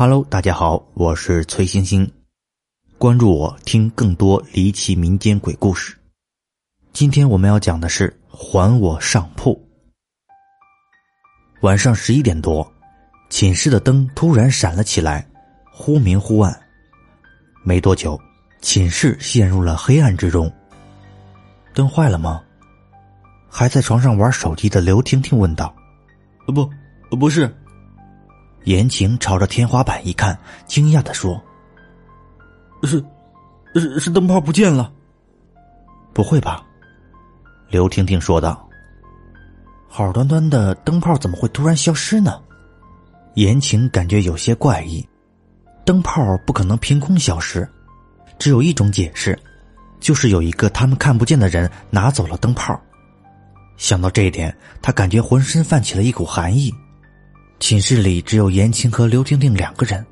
Hello，大家好，我是崔星星，关注我听更多离奇民间鬼故事。今天我们要讲的是还我上铺。晚上十一点多，寝室的灯突然闪了起来，忽明忽暗。没多久，寝室陷入了黑暗之中。灯坏了吗？还在床上玩手机的刘婷婷问道。“不，不是。”言情朝着天花板一看，惊讶的说：“是，是是灯泡不见了。”“不会吧？”刘婷婷说道。“好端端的灯泡怎么会突然消失呢？”言情感觉有些怪异。灯泡不可能凭空消失，只有一种解释，就是有一个他们看不见的人拿走了灯泡。想到这一点，他感觉浑身泛起了一股寒意。寝室里只有言情和刘婷婷两个人，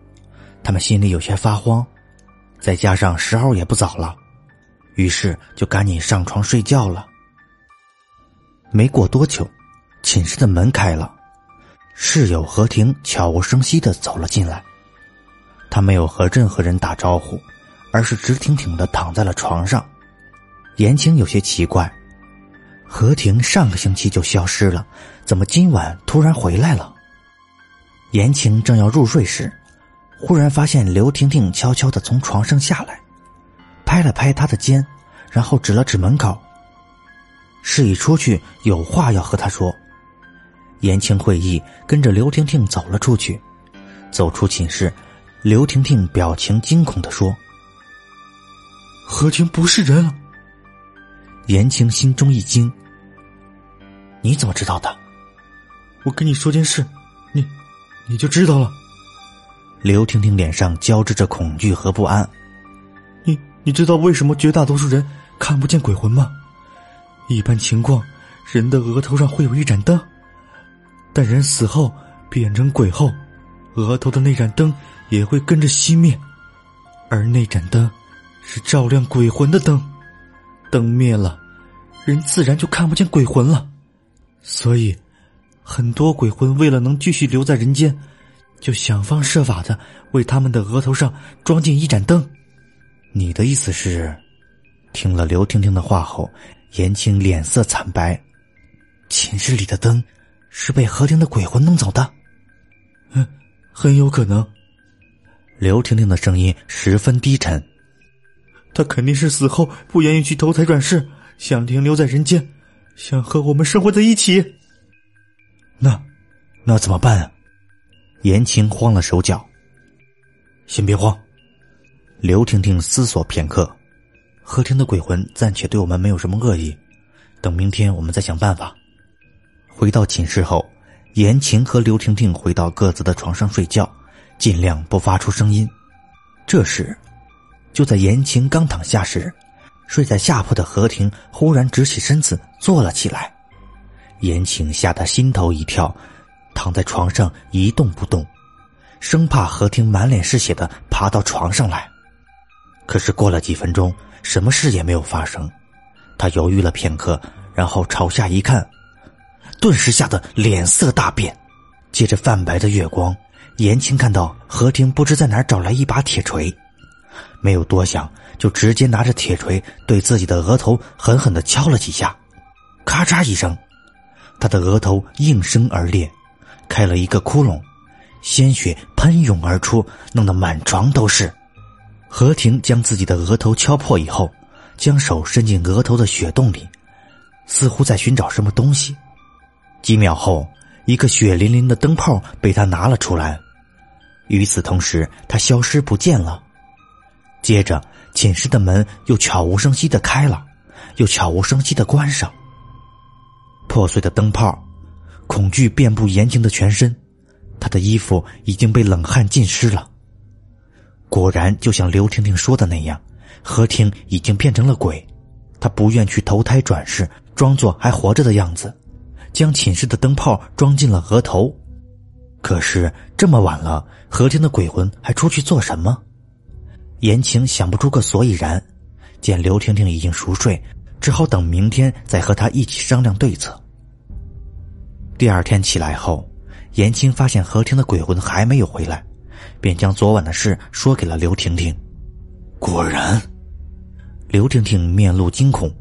他们心里有些发慌，再加上时候也不早了，于是就赶紧上床睡觉了。没过多久，寝室的门开了，室友何婷悄无声息的走了进来。他没有和任何人打招呼，而是直挺挺的躺在了床上。言情有些奇怪，何婷上个星期就消失了，怎么今晚突然回来了？言情正要入睡时，忽然发现刘婷婷悄悄的从床上下来，拍了拍他的肩，然后指了指门口，示意出去有话要和他说。言情会意，跟着刘婷婷走了出去。走出寝室，刘婷婷表情惊恐的说：“何婷不是人。”言情心中一惊：“你怎么知道的？我跟你说件事，你。”就知道了。刘婷婷脸上交织着恐惧和不安。你你知道为什么绝大多数人看不见鬼魂吗？一般情况，人的额头上会有一盏灯，但人死后变成鬼后，额头的那盏灯也会跟着熄灭，而那盏灯是照亮鬼魂的灯，灯灭了，人自然就看不见鬼魂了，所以。很多鬼魂为了能继续留在人间，就想方设法的为他们的额头上装进一盏灯。你的意思是？听了刘婷婷的话后，严青脸色惨白。寝室里的灯是被何婷的鬼魂弄走的？嗯，很有可能。刘婷婷的声音十分低沉。他肯定是死后不愿意去投胎转世，想停留在人间，想和我们生活在一起。那，那怎么办啊？言情慌了手脚。先别慌，刘婷婷思索片刻。何婷的鬼魂暂且对我们没有什么恶意，等明天我们再想办法。回到寝室后，言情和刘婷婷回到各自的床上睡觉，尽量不发出声音。这时，就在言情刚躺下时，睡在下铺的何婷忽然直起身子坐了起来。言情吓得心头一跳，躺在床上一动不动，生怕何婷满脸是血的爬到床上来。可是过了几分钟，什么事也没有发生。他犹豫了片刻，然后朝下一看，顿时吓得脸色大变。借着泛白的月光，言情看到何婷不知在哪儿找来一把铁锤，没有多想，就直接拿着铁锤对自己的额头狠狠的敲了几下，咔嚓一声。他的额头应声而裂，开了一个窟窿，鲜血喷涌而出，弄得满床都是。何婷将自己的额头敲破以后，将手伸进额头的血洞里，似乎在寻找什么东西。几秒后，一个血淋淋的灯泡被他拿了出来。与此同时，他消失不见了。接着，寝室的门又悄无声息的开了，又悄无声息的关上。破碎的灯泡，恐惧遍布严晴的全身，他的衣服已经被冷汗浸湿了。果然，就像刘婷婷说的那样，何婷已经变成了鬼。她不愿去投胎转世，装作还活着的样子，将寝室的灯泡装进了额头。可是这么晚了，何婷的鬼魂还出去做什么？言情想不出个所以然。见刘婷婷已经熟睡。只好等明天再和他一起商量对策。第二天起来后，严青发现何婷的鬼魂还没有回来，便将昨晚的事说给了刘婷婷。果然，刘婷婷面露惊恐。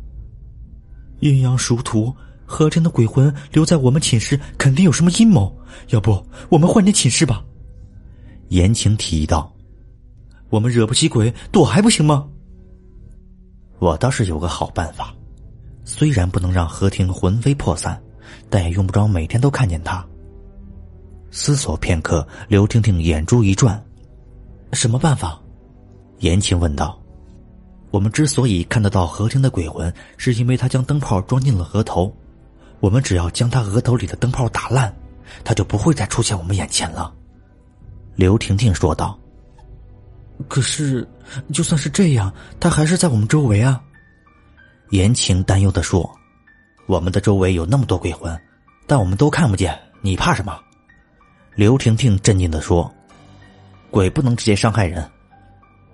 阴阳殊途，何婷的鬼魂留在我们寝室，肯定有什么阴谋。要不我们换间寝室吧？言情提议道：“我们惹不起鬼，躲还不行吗？”我倒是有个好办法，虽然不能让何婷魂飞魄散，但也用不着每天都看见他。思索片刻，刘婷婷眼珠一转：“什么办法？”言情问道。我们之所以看得到何婷的鬼魂，是因为他将灯泡装进了额头。我们只要将他额头里的灯泡打烂，他就不会再出现我们眼前了。刘婷婷说道。可是，就算是这样，他还是在我们周围啊。言情担忧的说：“我们的周围有那么多鬼魂，但我们都看不见，你怕什么？”刘婷婷镇定的说：“鬼不能直接伤害人。”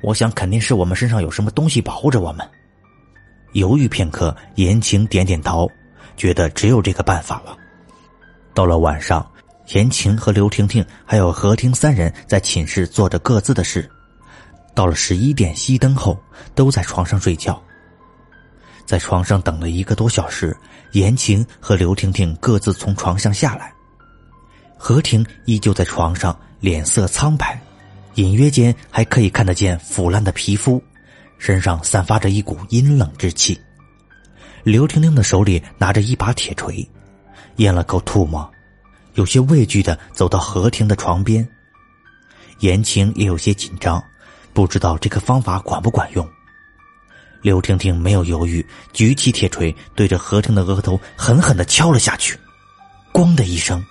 我想肯定是我们身上有什么东西保护着我们。犹豫片刻，言情点点头，觉得只有这个办法了。到了晚上，言情和刘婷婷还有何婷三人在寝室做着各自的事。到了十一点熄灯后，都在床上睡觉。在床上等了一个多小时，言情和刘婷婷各自从床上下来，何婷依旧在床上，脸色苍白。隐约间还可以看得见腐烂的皮肤，身上散发着一股阴冷之气。刘婷婷的手里拿着一把铁锤，咽了口唾沫，有些畏惧的走到何婷的床边。言情也有些紧张，不知道这个方法管不管用。刘婷婷没有犹豫，举起铁锤对着何婷的额头狠狠的敲了下去，咣的一声，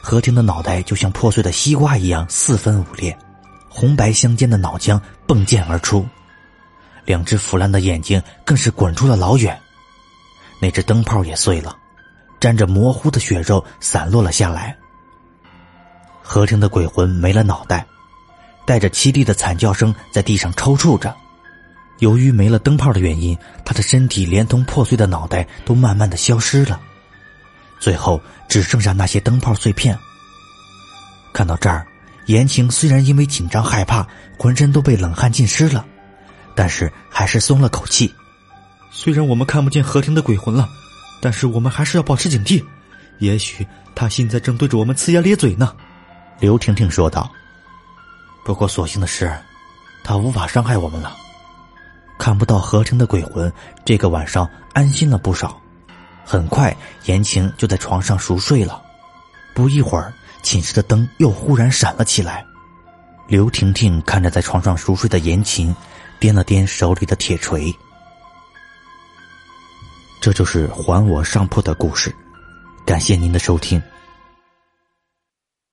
何婷的脑袋就像破碎的西瓜一样四分五裂。红白相间的脑浆迸溅而出，两只腐烂的眼睛更是滚出了老远。那只灯泡也碎了，沾着模糊的血肉散落了下来。何婷的鬼魂没了脑袋，带着凄厉的惨叫声在地上抽搐着。由于没了灯泡的原因，他的身体连同破碎的脑袋都慢慢的消失了，最后只剩下那些灯泡碎片。看到这儿。言情虽然因为紧张害怕，浑身都被冷汗浸湿了，但是还是松了口气。虽然我们看不见何婷的鬼魂了，但是我们还是要保持警惕。也许他现在正对着我们呲牙咧嘴呢。”刘婷婷说道。“不过所幸的是，他无法伤害我们了。看不到何成的鬼魂，这个晚上安心了不少。很快，言情就在床上熟睡了。不一会儿。”寝室的灯又忽然闪了起来，刘婷婷看着在床上熟睡的言情，掂了掂手里的铁锤。这就是还我上铺的故事，感谢您的收听。